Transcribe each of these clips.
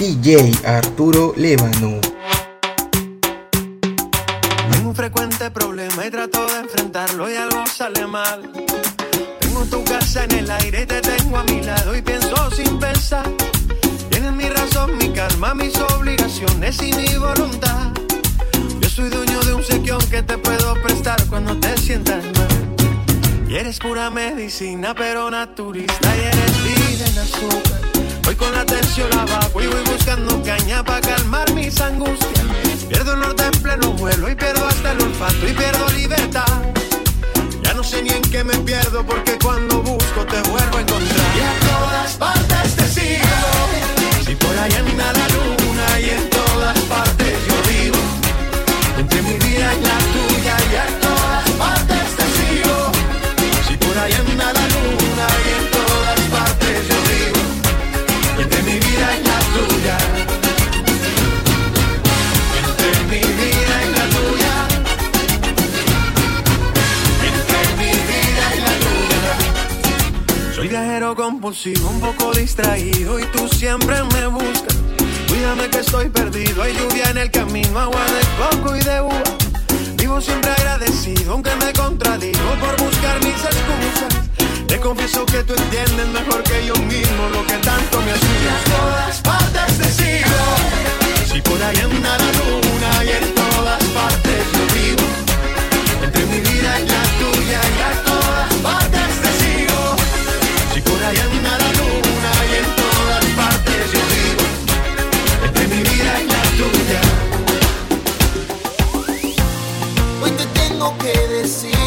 DJ Arturo Lébano. Tengo un frecuente problema y trato de enfrentarlo y algo sale mal. Tengo tu casa en el aire y te tengo a mi lado y pienso sin pensar. Tienes mi razón, mi calma, mis obligaciones y mi voluntad. Yo soy dueño de un sequión que te puedo prestar cuando te sientas mal. Y eres pura medicina, pero naturista y eres vida en azúcar. Voy con la tensión abajo y voy buscando caña para calmar mis angustias. Pierdo el norte en pleno vuelo y pierdo hasta el olfato y pierdo libertad. Ya no sé ni en qué me pierdo porque cuando busco te vuelvo a encontrar. Y a todas partes te sigo. Si por ahí anda la luna y en todas partes yo vivo. Entre mi vida y la tuya Compulsivo, un poco distraído y tú siempre me buscas. Cuídame que estoy perdido, hay lluvia en el camino, agua de coco y de uva. Vivo siempre agradecido, aunque me contradigo por buscar mis excusas. Te confieso que tú entiendes mejor que yo mismo lo que tanto me asusta. Todas partes te sigo. Si por ahí anda la luna y en todas partes que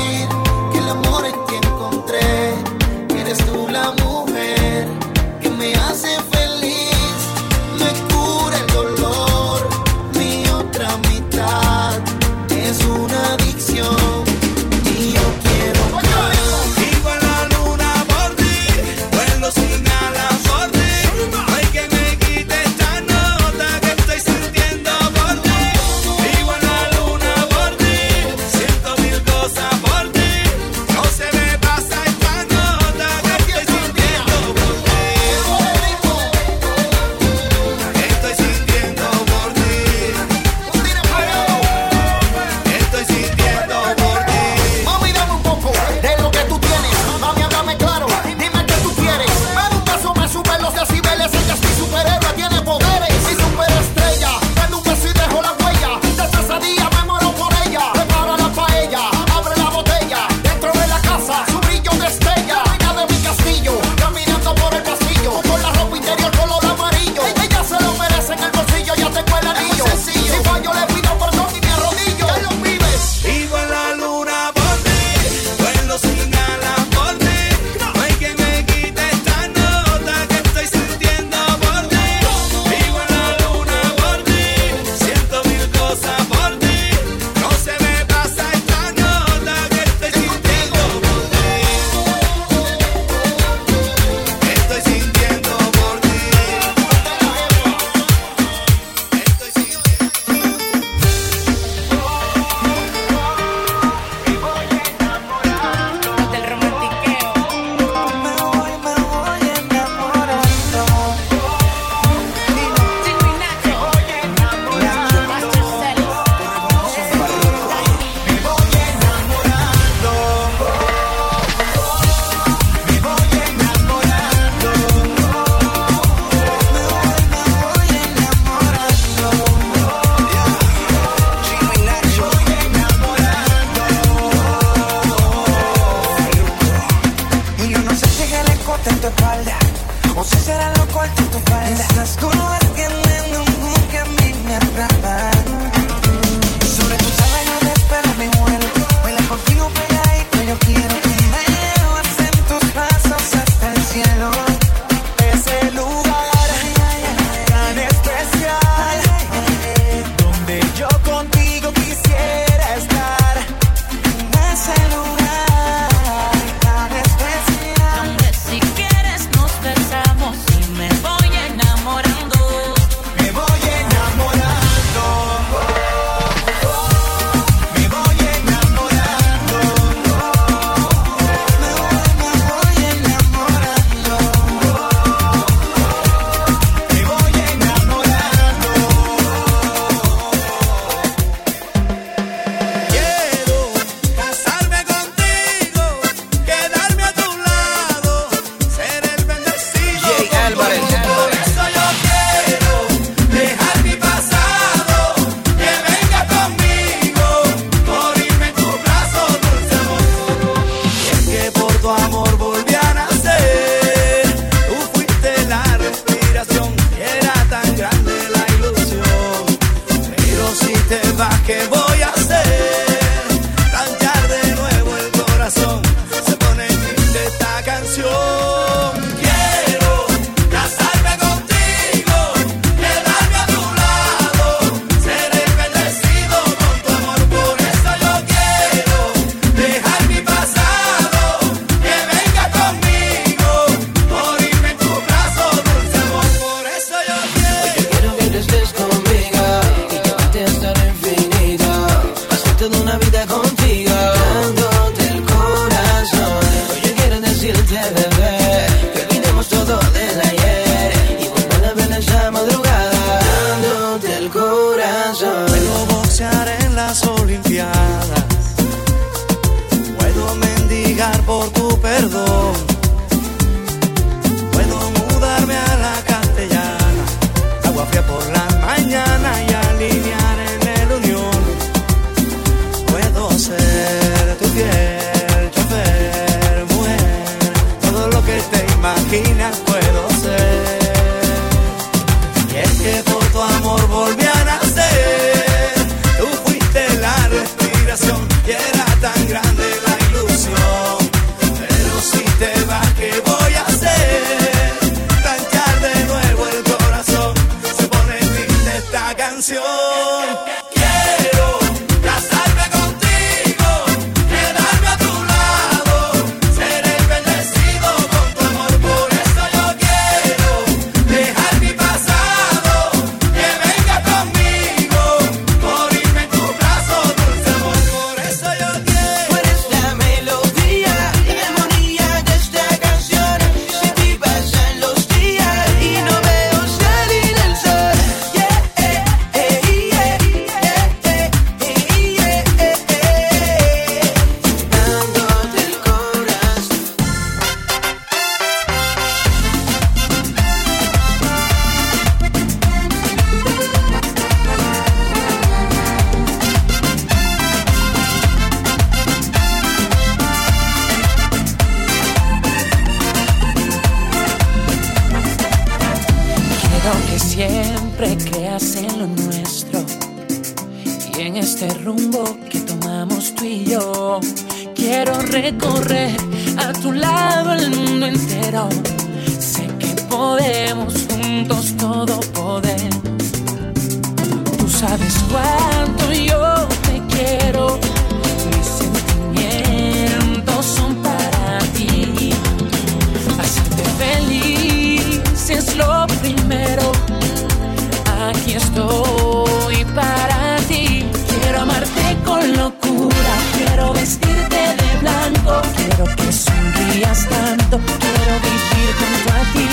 aquí estoy para ti. Quiero amarte con locura, quiero vestirte de blanco, quiero que sonrías tanto, quiero vivir junto a ti.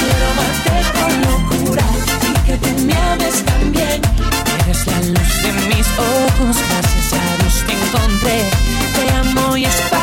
Quiero amarte con locura y que tú me ames también. Eres la luz de mis ojos, gracias a Dios te encontré, te amo y espero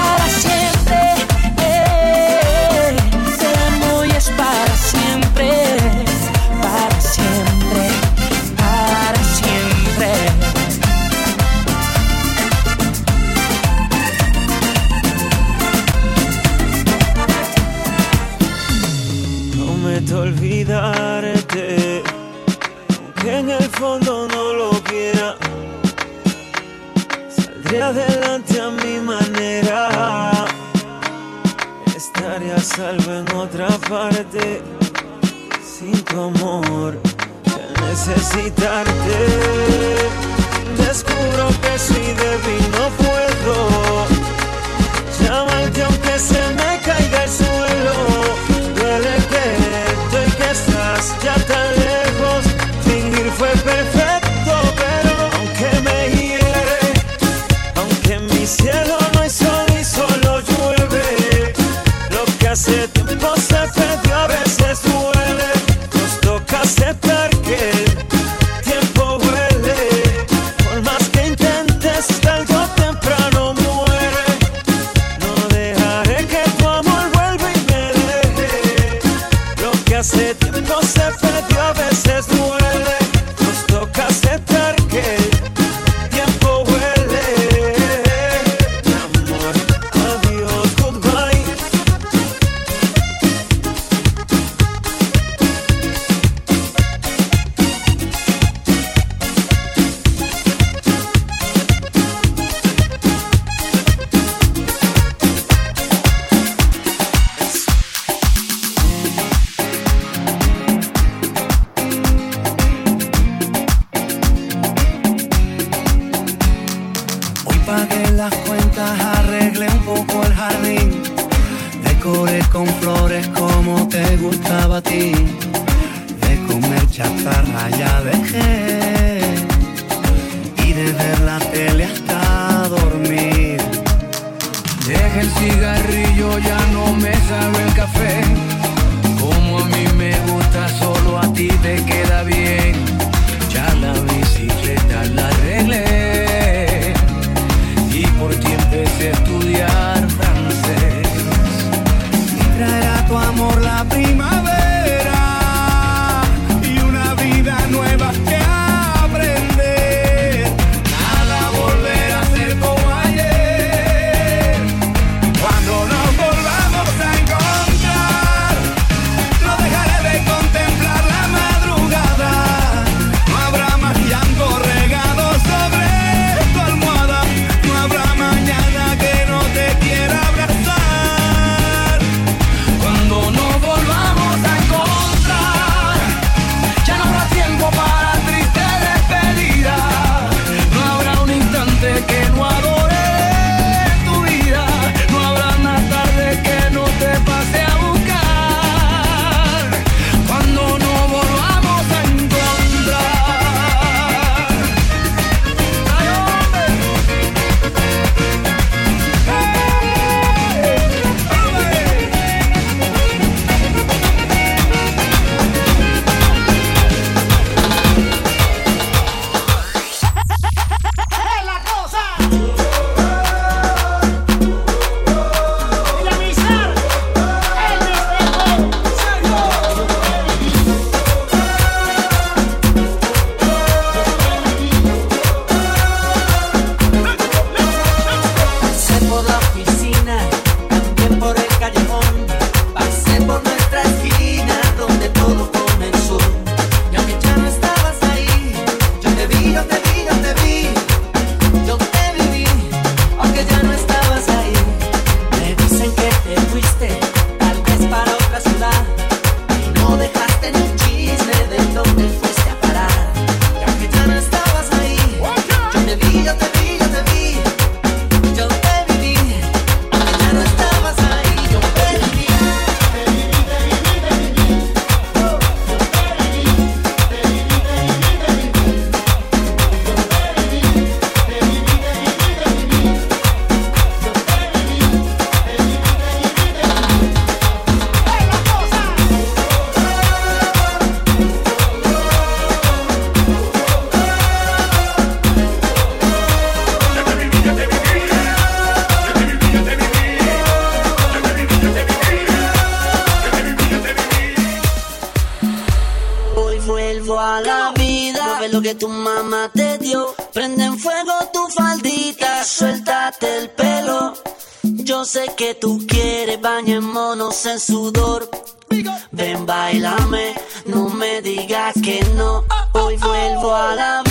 digas que no. Hoy vuelvo a la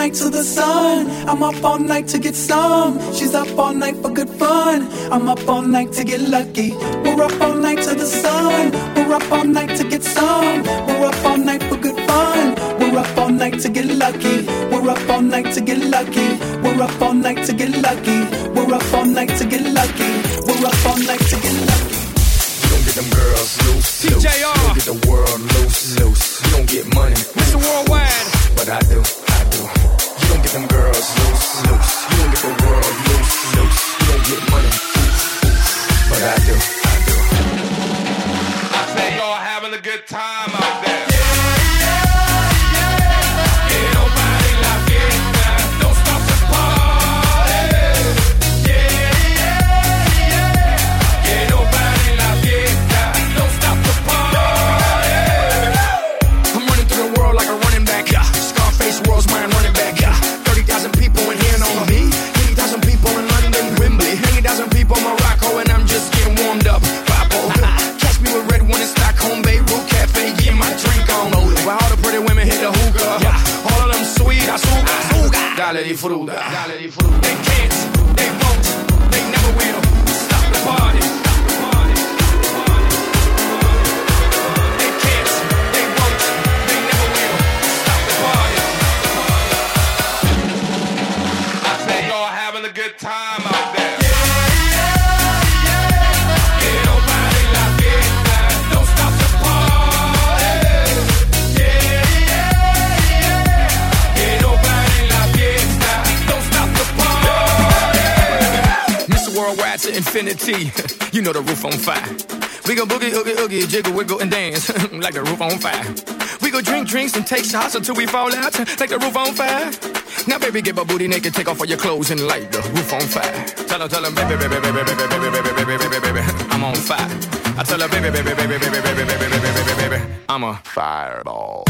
night to the sun. I'm up all night to get some. She's up all night for good fun. I'm up all night to get lucky. We're up all night to the sun. We're up all night to get some. We're up all night for good fun. We're up all night to get lucky. We're up all night to get lucky. We're up all night to get lucky. shots until we fall out. Take the roof on fire. Now, baby, get my booty naked, take off all your clothes and light the roof on fire. Tell her, tell her, baby, baby, baby, baby, baby, baby, baby, baby, baby, baby, I'm on fire. I tell her, baby, baby, baby, baby, baby, baby, baby, baby, baby, baby, I'm a fireball.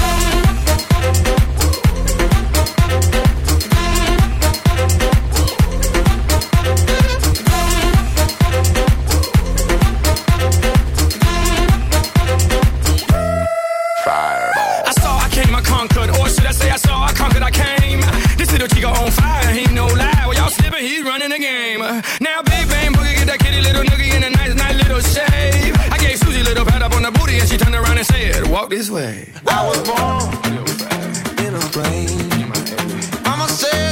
that kitty little noogie in a nice, nice little shave. I gave Susie a little pat up on the booty and she turned around and said, Walk this way. I was born in a brain. Mama said.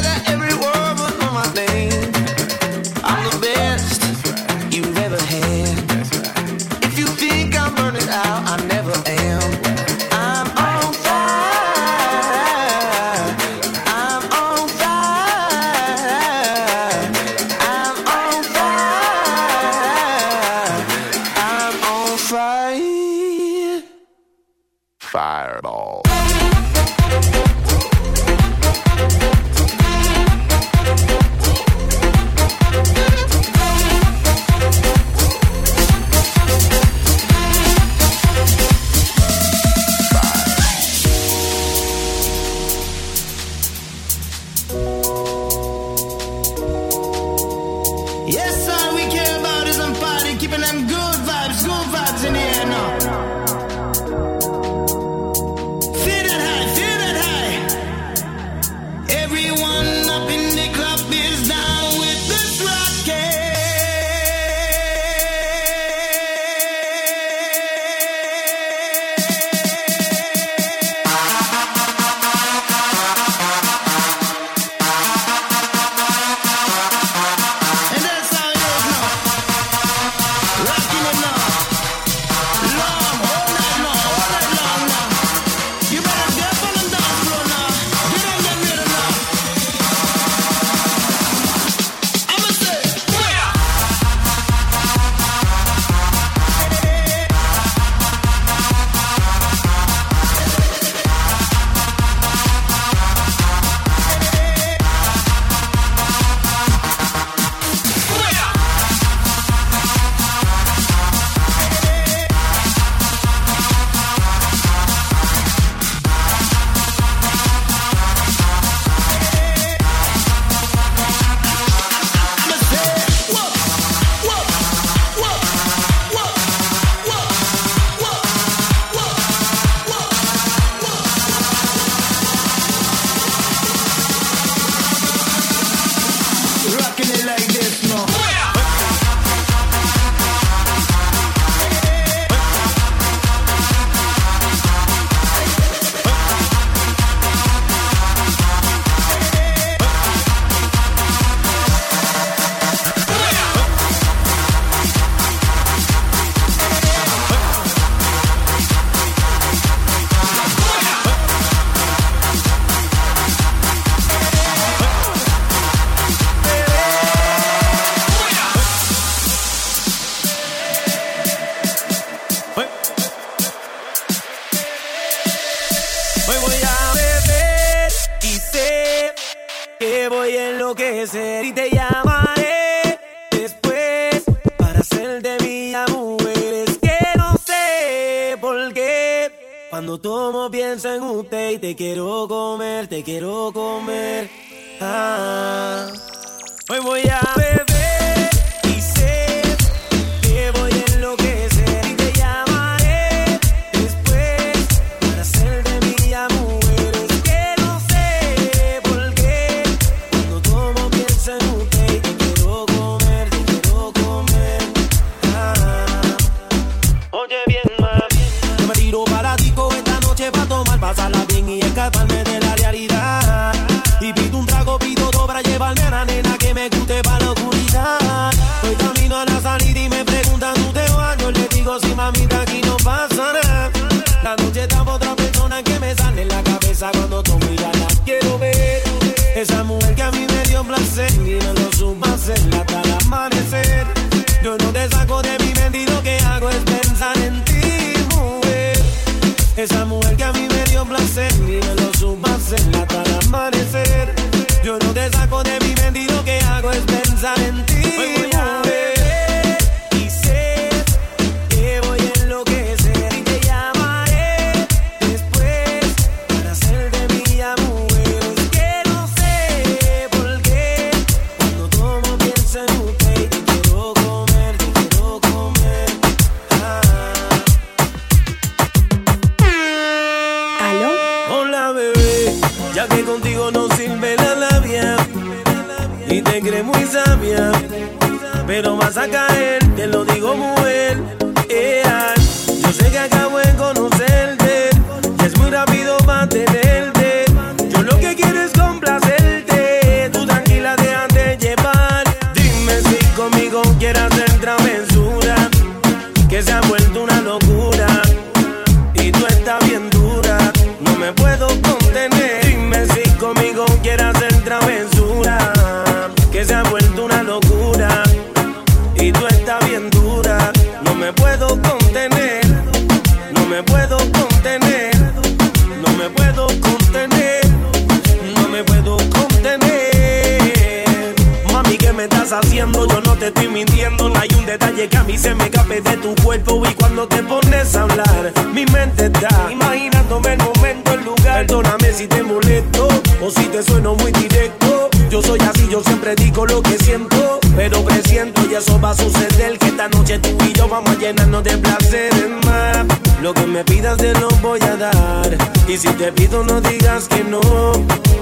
estás haciendo, yo no te estoy mintiendo. No hay un detalle que a mí se me escape de tu cuerpo. Y cuando te pones a hablar, mi mente está imaginándome el momento, el lugar. Perdóname si te molesto o si te sueno muy directo. Yo soy así, yo siempre digo lo que siento, pero presiento y eso va a suceder. Que esta noche tú y yo vamos a llenarnos de placeres más. Lo que me pidas te lo voy a dar. Y si te pido, no digas que no.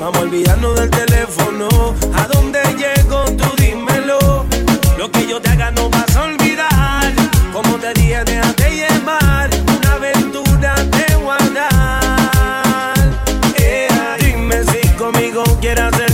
Vamos a olvidarnos del teléfono. ¿A dónde llego? Tú dímelo. Lo que yo te haga no vas a olvidar. Como te dije, déjate llevar. Una aventura te voy a eh, dime si conmigo quieras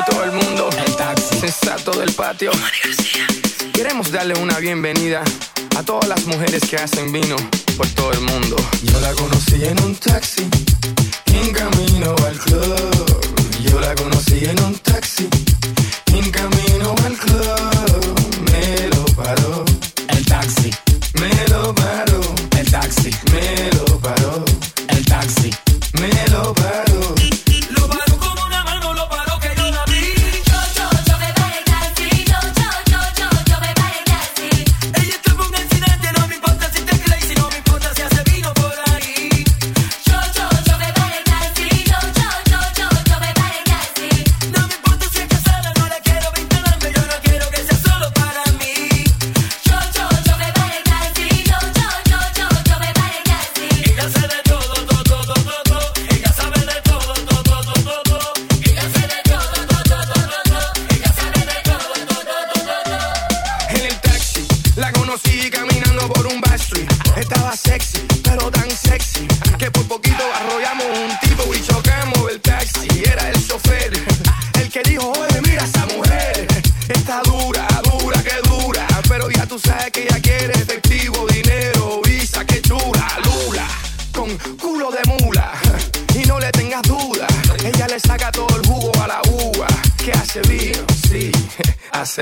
todo el mundo. El taxi. Sensato del patio. Queremos darle una bienvenida a todas las mujeres que hacen vino por todo el mundo. Yo la conocí en un taxi, en camino al club. Yo la conocí en un taxi, en camino al club. Me lo paró. El taxi. Me lo paró. El taxi. Me lo paró. El taxi. Me lo paró.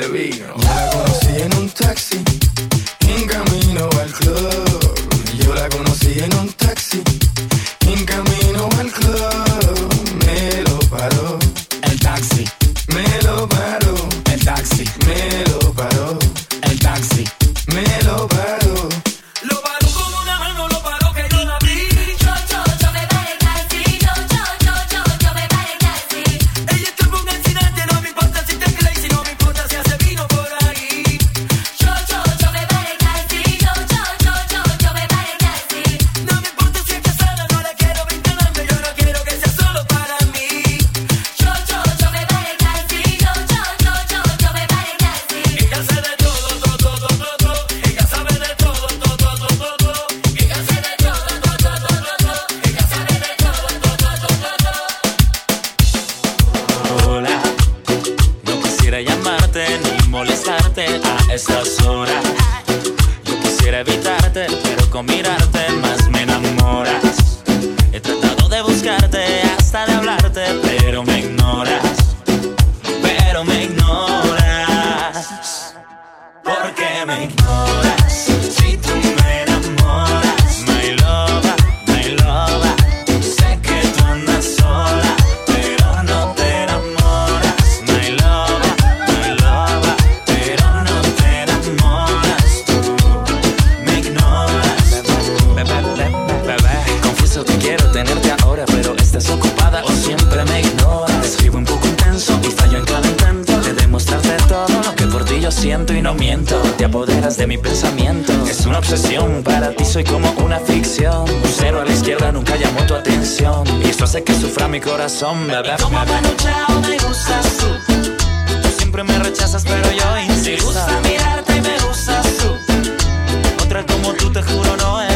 sevino. me ignoras. Si tú me enamoras, my lover, my lover. Sé que tú andas sola, pero no te enamoras. My lover, my lover, pero no te enamoras. Me ignoras. Bebé, bebé, bebé, confieso que quiero tenerte ahora, pero estás ocupada o siempre me ignoras. Escribo un poco intenso y fallo en cada intento de demostrarte todo lo que por ti yo siento y no miento te apoderas de mi pensamiento. Es una obsesión, para ti soy como una ficción. Un cero a la izquierda nunca llamó tu atención. Y esto hace que sufra mi corazón, bebé. Y como Chao me gustas tú. Tú siempre me rechazas, pero yo insisto. Me gusta mirarte y me gustas tú. Otra como tú, te juro, no es.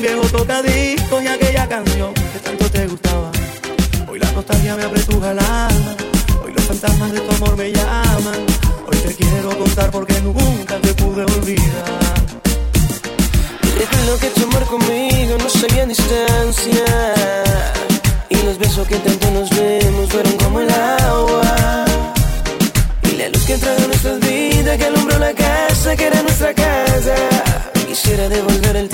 viejo tocadisco y aquella canción que tanto te gustaba. Hoy la nostalgia me apretuja el alma, hoy los fantasmas de tu amor me llaman. Hoy te quiero contar porque nunca te pude olvidar. Recuerdo que tu amor conmigo no sabía distancia Y los besos que tanto nos vemos fueron como el agua Y la luz que trajo nuestras vidas que alumbró la casa que era nuestra casa Quisiera devolver el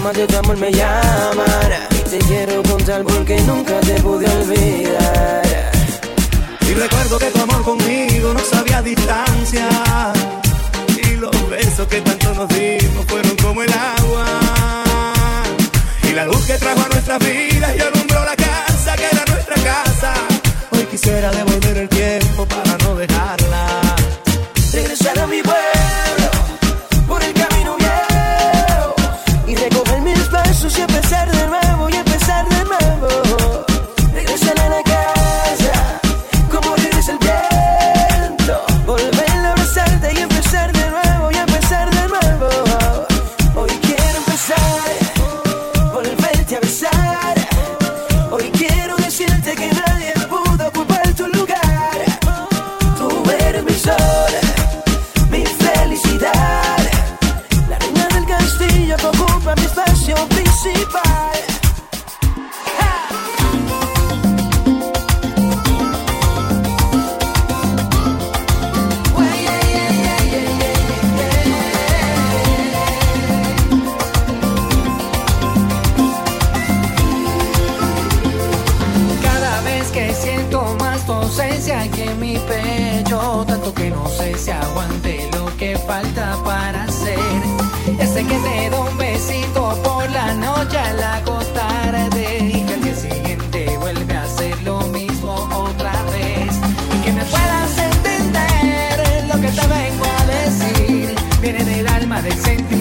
llamas de tu amor me llamará. Te quiero contar porque nunca te pude olvidar. Y recuerdo que tu amor conmigo no sabía distancia. Y los besos que tanto nos dimos fueron como el agua. Y la luz que trajo a nuestras vidas y alumbró la presente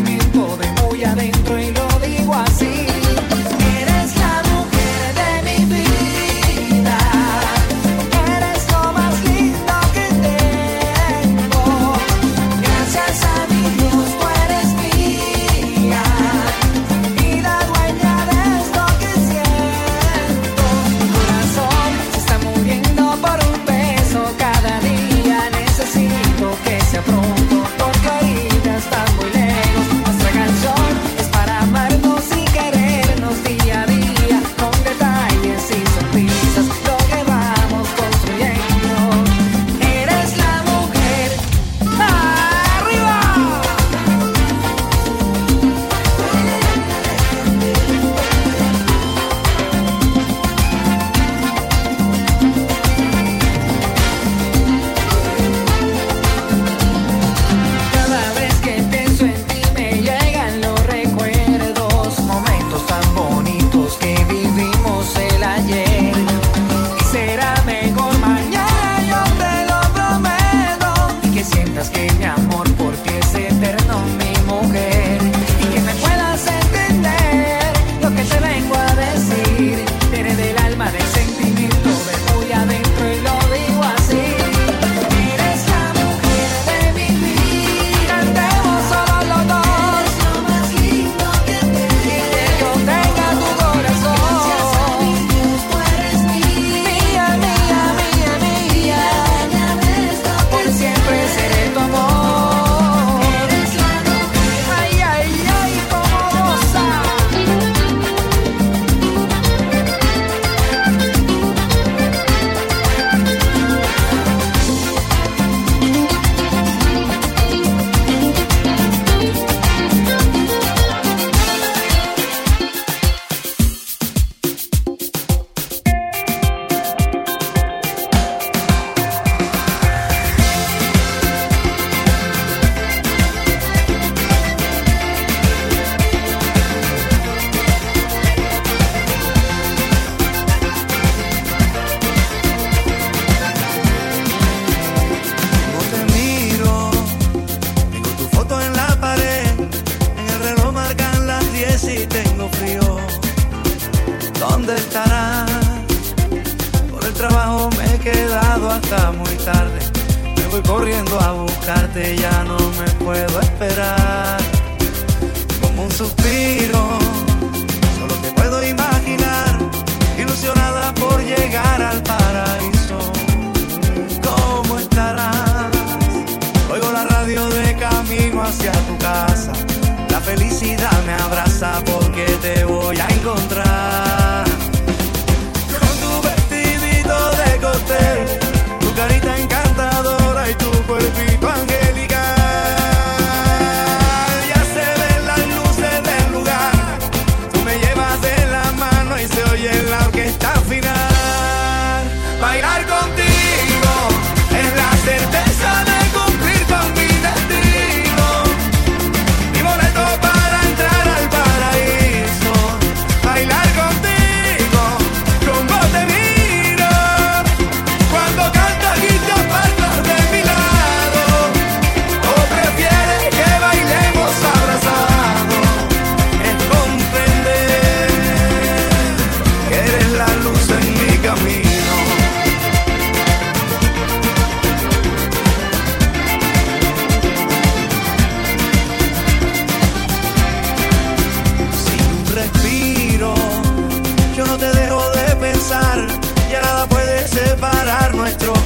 necesidad me abraza porque te voy a encontrar.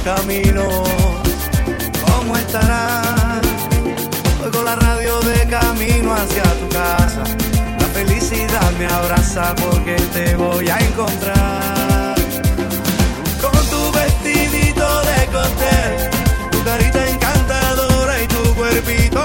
camino. ¿Cómo estarás? Oigo la radio de camino hacia tu casa. La felicidad me abraza porque te voy a encontrar. Con tu vestidito de cóctel, tu carita encantadora y tu cuerpito.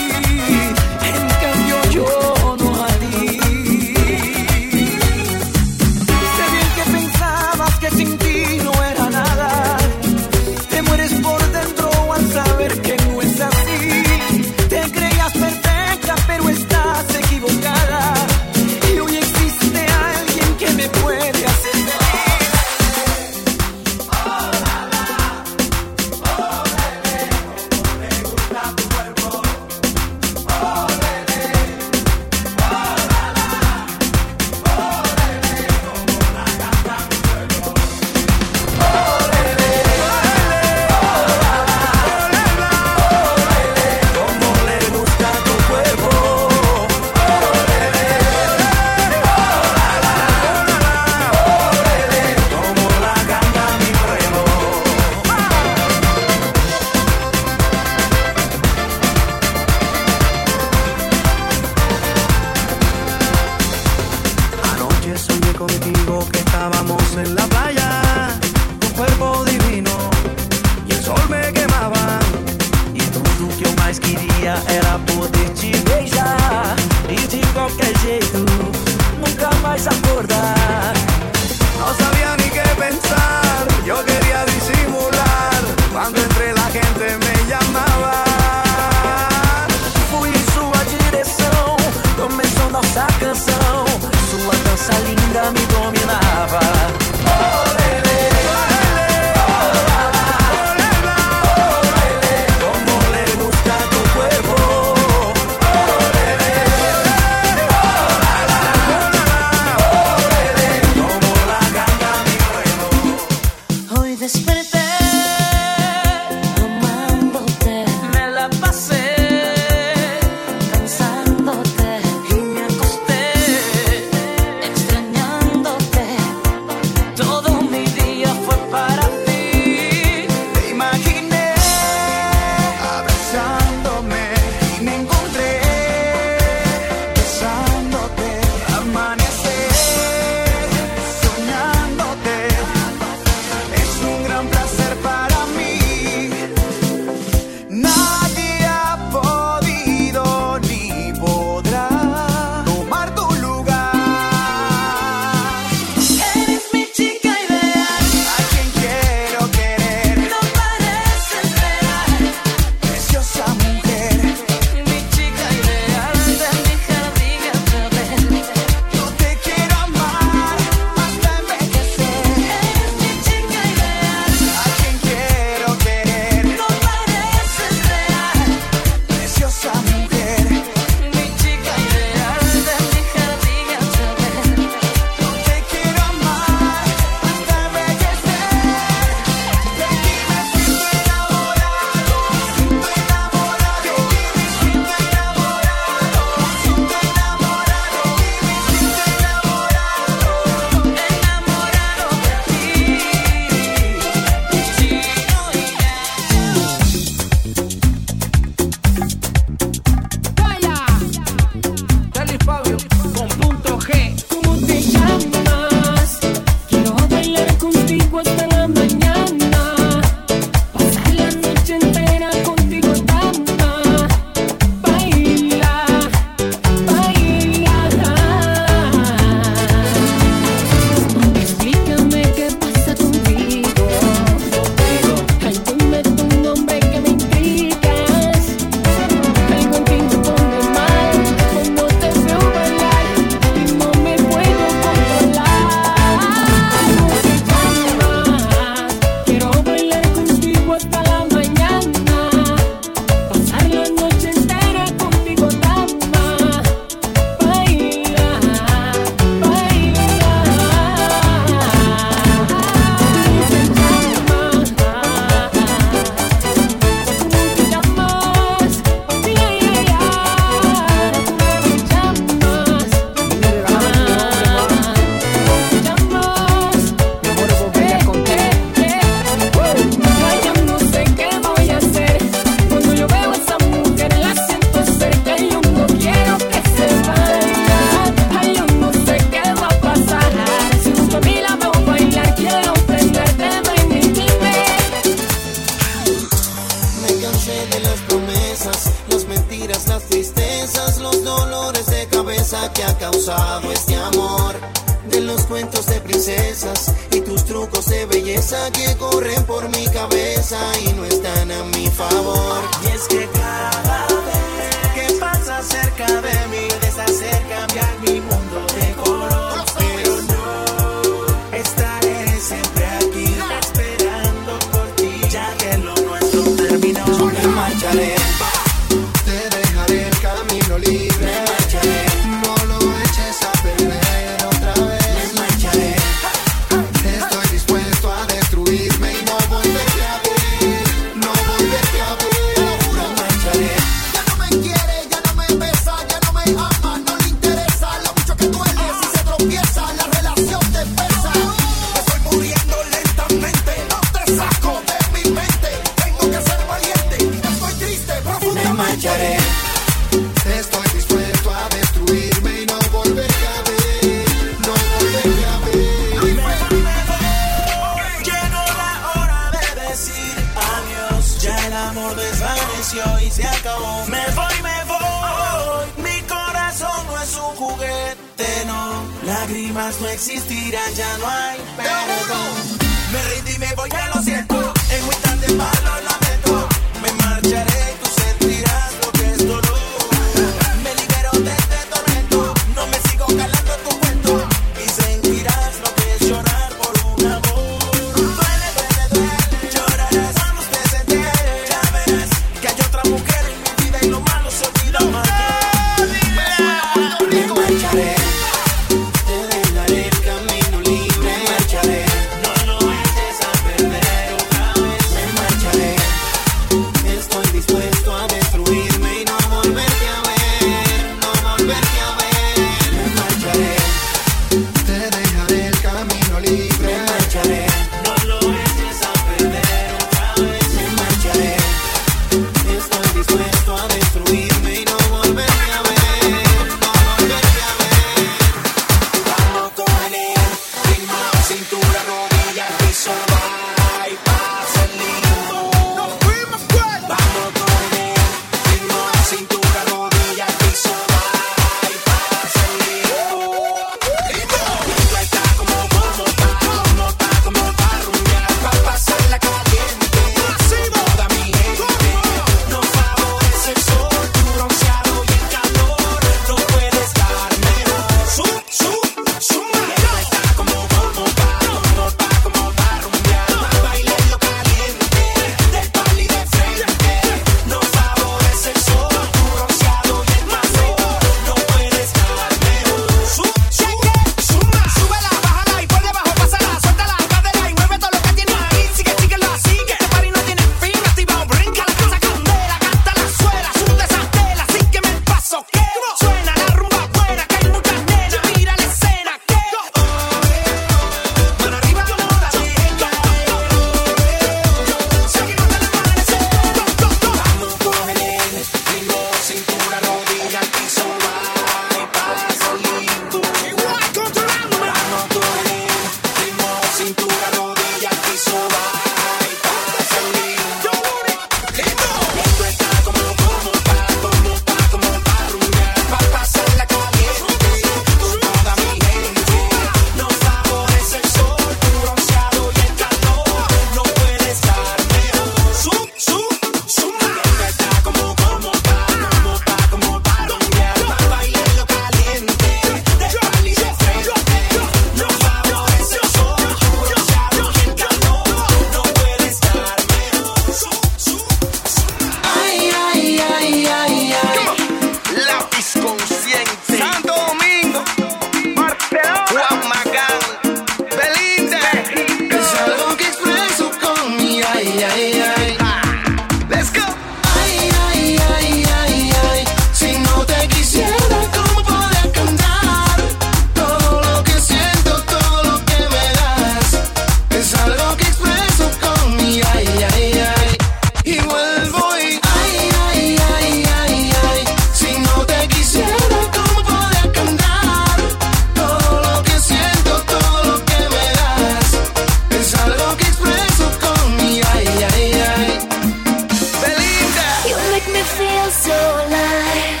so alive.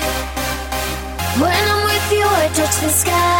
When I'm with you, I touch the sky.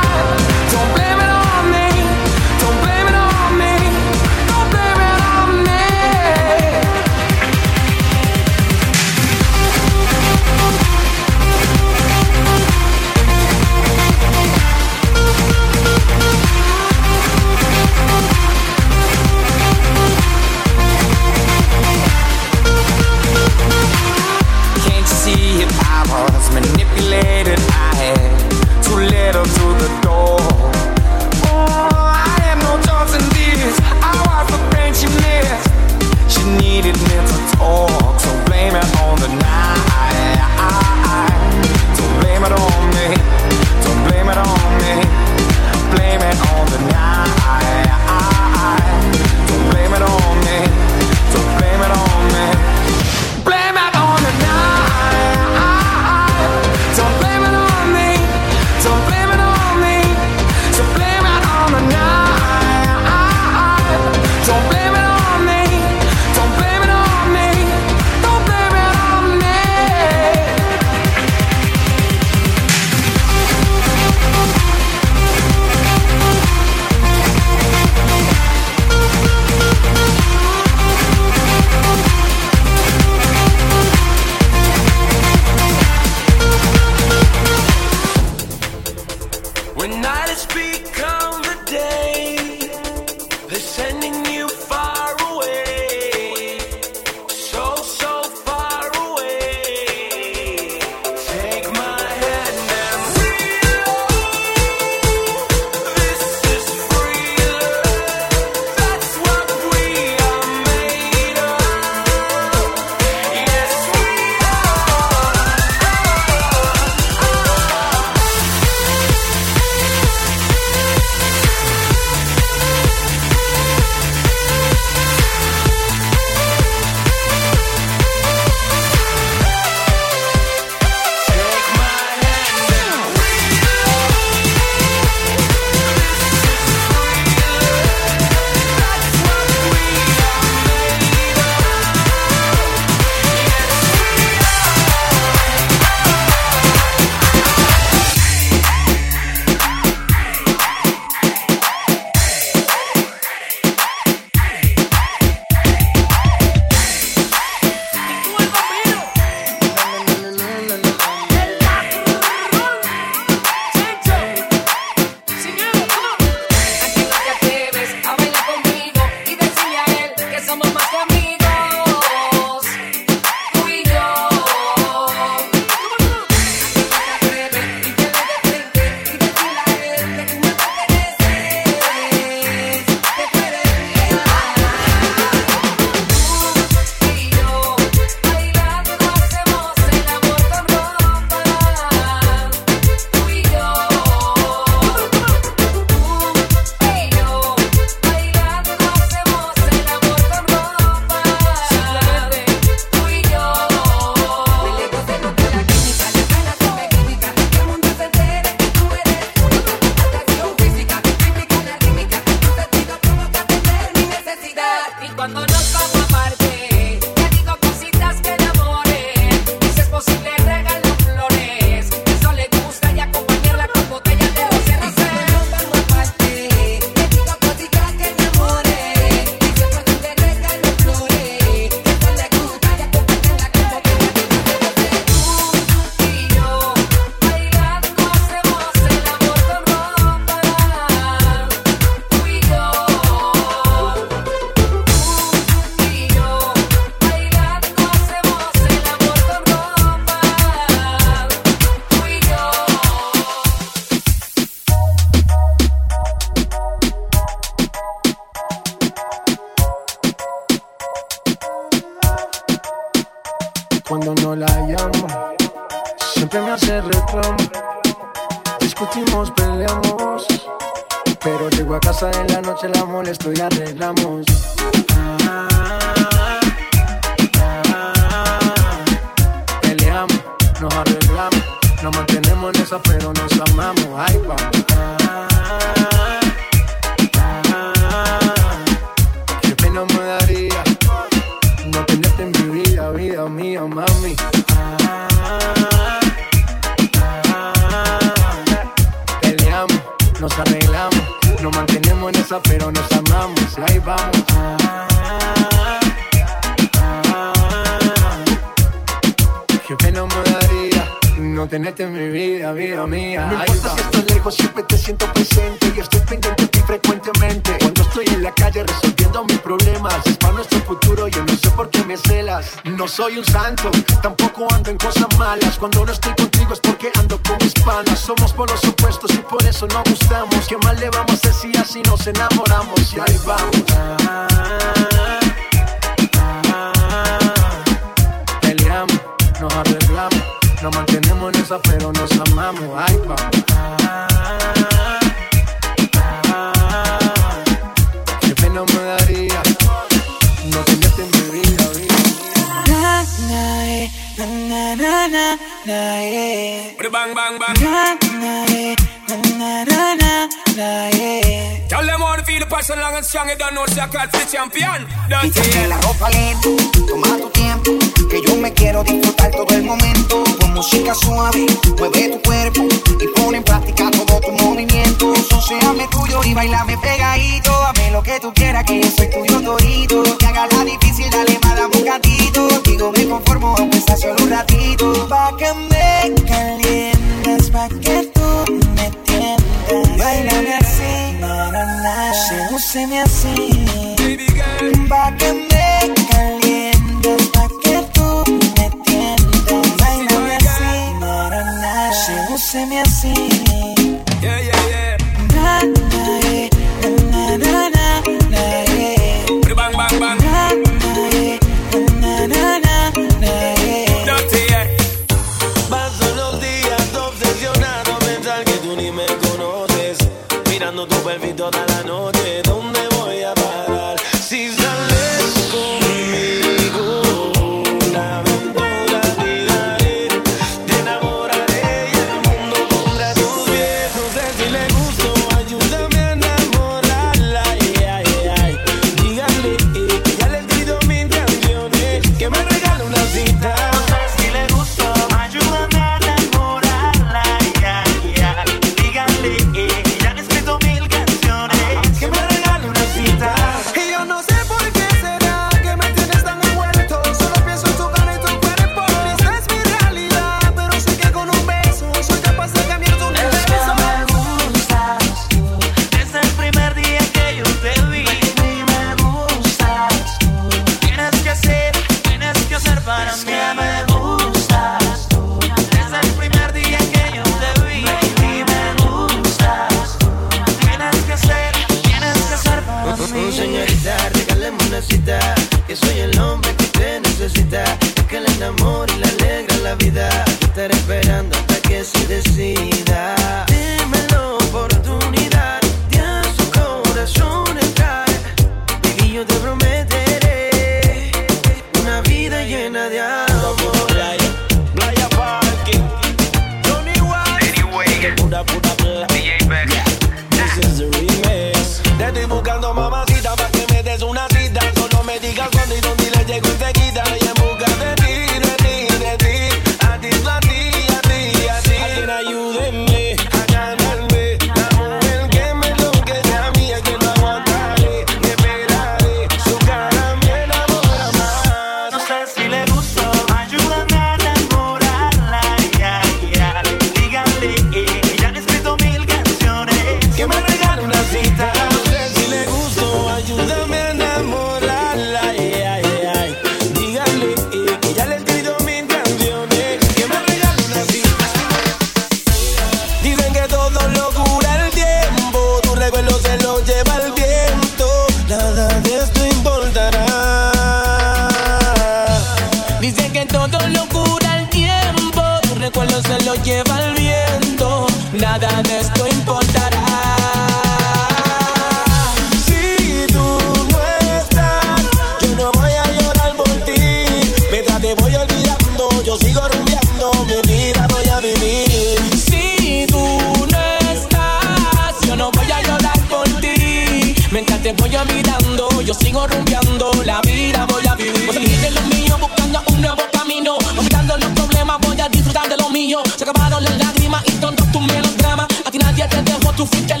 Sigo rumbeando, mi vida voy a vivir. Si tú no estás, yo no voy a llorar por ti. Mientras te voy olvidando, yo sigo rumbeando, la vida voy a vivir. Voy a seguir de lo mío, buscando un nuevo camino. Olvidando los problemas, voy a disfrutar de lo mío. Se acabaron las lágrimas y todos tus melodramas. A ti nadie te dejó, tú fuiste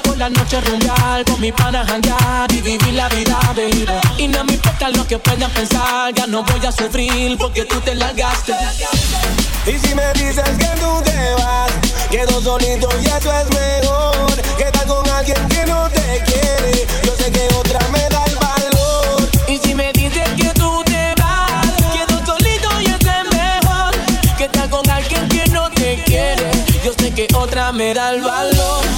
por la noche rumbear, con mi pana janguear y vivir la vida, baby. Y no me importa lo que puedan pensar, ya no voy a sufrir porque tú te largaste. Y si me dices que tú te vas, quedo solito y eso es mejor. Que estar con alguien que no te quiere, yo sé que otra me da el valor. Y si me dices que tú te vas, quedo solito y eso es mejor que estar con alguien que no te quiere. Yo sé que otra me da el valor.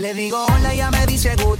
Le digo hola, ella me dice goodbye.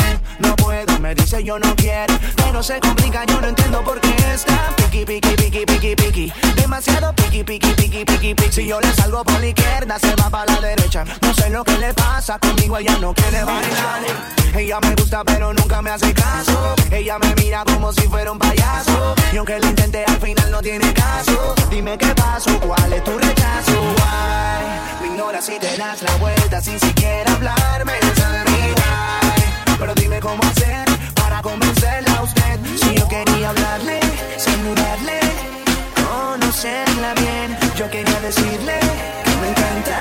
Me dice yo no quiero. Pero se complica, yo no entiendo por qué está piqui, piqui, piqui, piqui, piqui. Demasiado piqui, piqui, piqui, piqui, piqui. Si yo le salgo por la izquierda, se va para la derecha. No sé lo que le pasa conmigo, ella no quiere bailar. Ella me gusta, pero nunca me hace caso. Ella me mira como si fuera un payaso. Y aunque lo intenté, al final no tiene caso. Dime qué pasó, cuál es tu rechazo. Why? Me ignoras si te das la vuelta sin siquiera hablarme. Why. Pero dime cómo hacer para convencerla a usted. Si yo quería hablarle, saludarle, conocerla bien. Yo quería decirle que me encanta.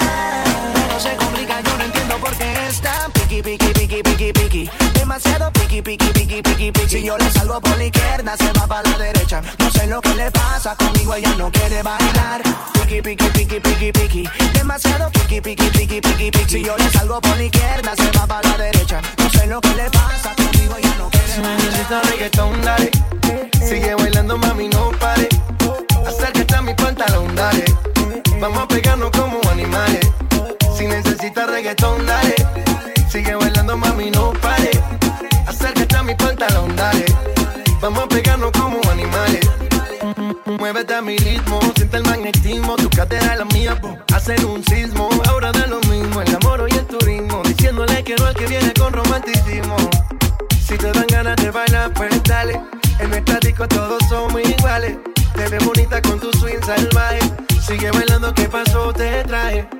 Pero se complica, yo no entiendo por qué está piqui, piqui, piqui, piqui, piqui. Demasiado piqui, piqui, piqui, piqui, piqui. Si yo le salgo por la izquierda, se va para la derecha. No sé lo que le pasa conmigo, ella no quiere bailar. Piqui, piqui, piqui, piqui, piqui. Demasiado piqui, piqui, piqui, piqui, piqui. Si yo le salgo por la izquierda, se va para la derecha. No sé lo que le pasa conmigo, ella no quiere Si necesitas reggaetón, dale. Sigue bailando, mami, no pare. Acércate a mi pantalón, dale. Vamos a pegarnos como animales. Si necesitas reggaetón, dale. Sigue bailando, mami, no pare. Acércate a mi pantalón, dale. Vamos a pegarnos como animales. Muévete a mi ritmo, siente el magnetismo. Tu cadera la mía, po. hacen un sismo. Ahora da lo mismo, el amor y el turismo. Diciéndole que no al que viene con romanticismo. Si te dan ganas de bailar, pues dale. En nuestra disco todos somos iguales. Te ves bonita con tu swing salvaje. Sigue bailando, ¿qué pasó? Te traje.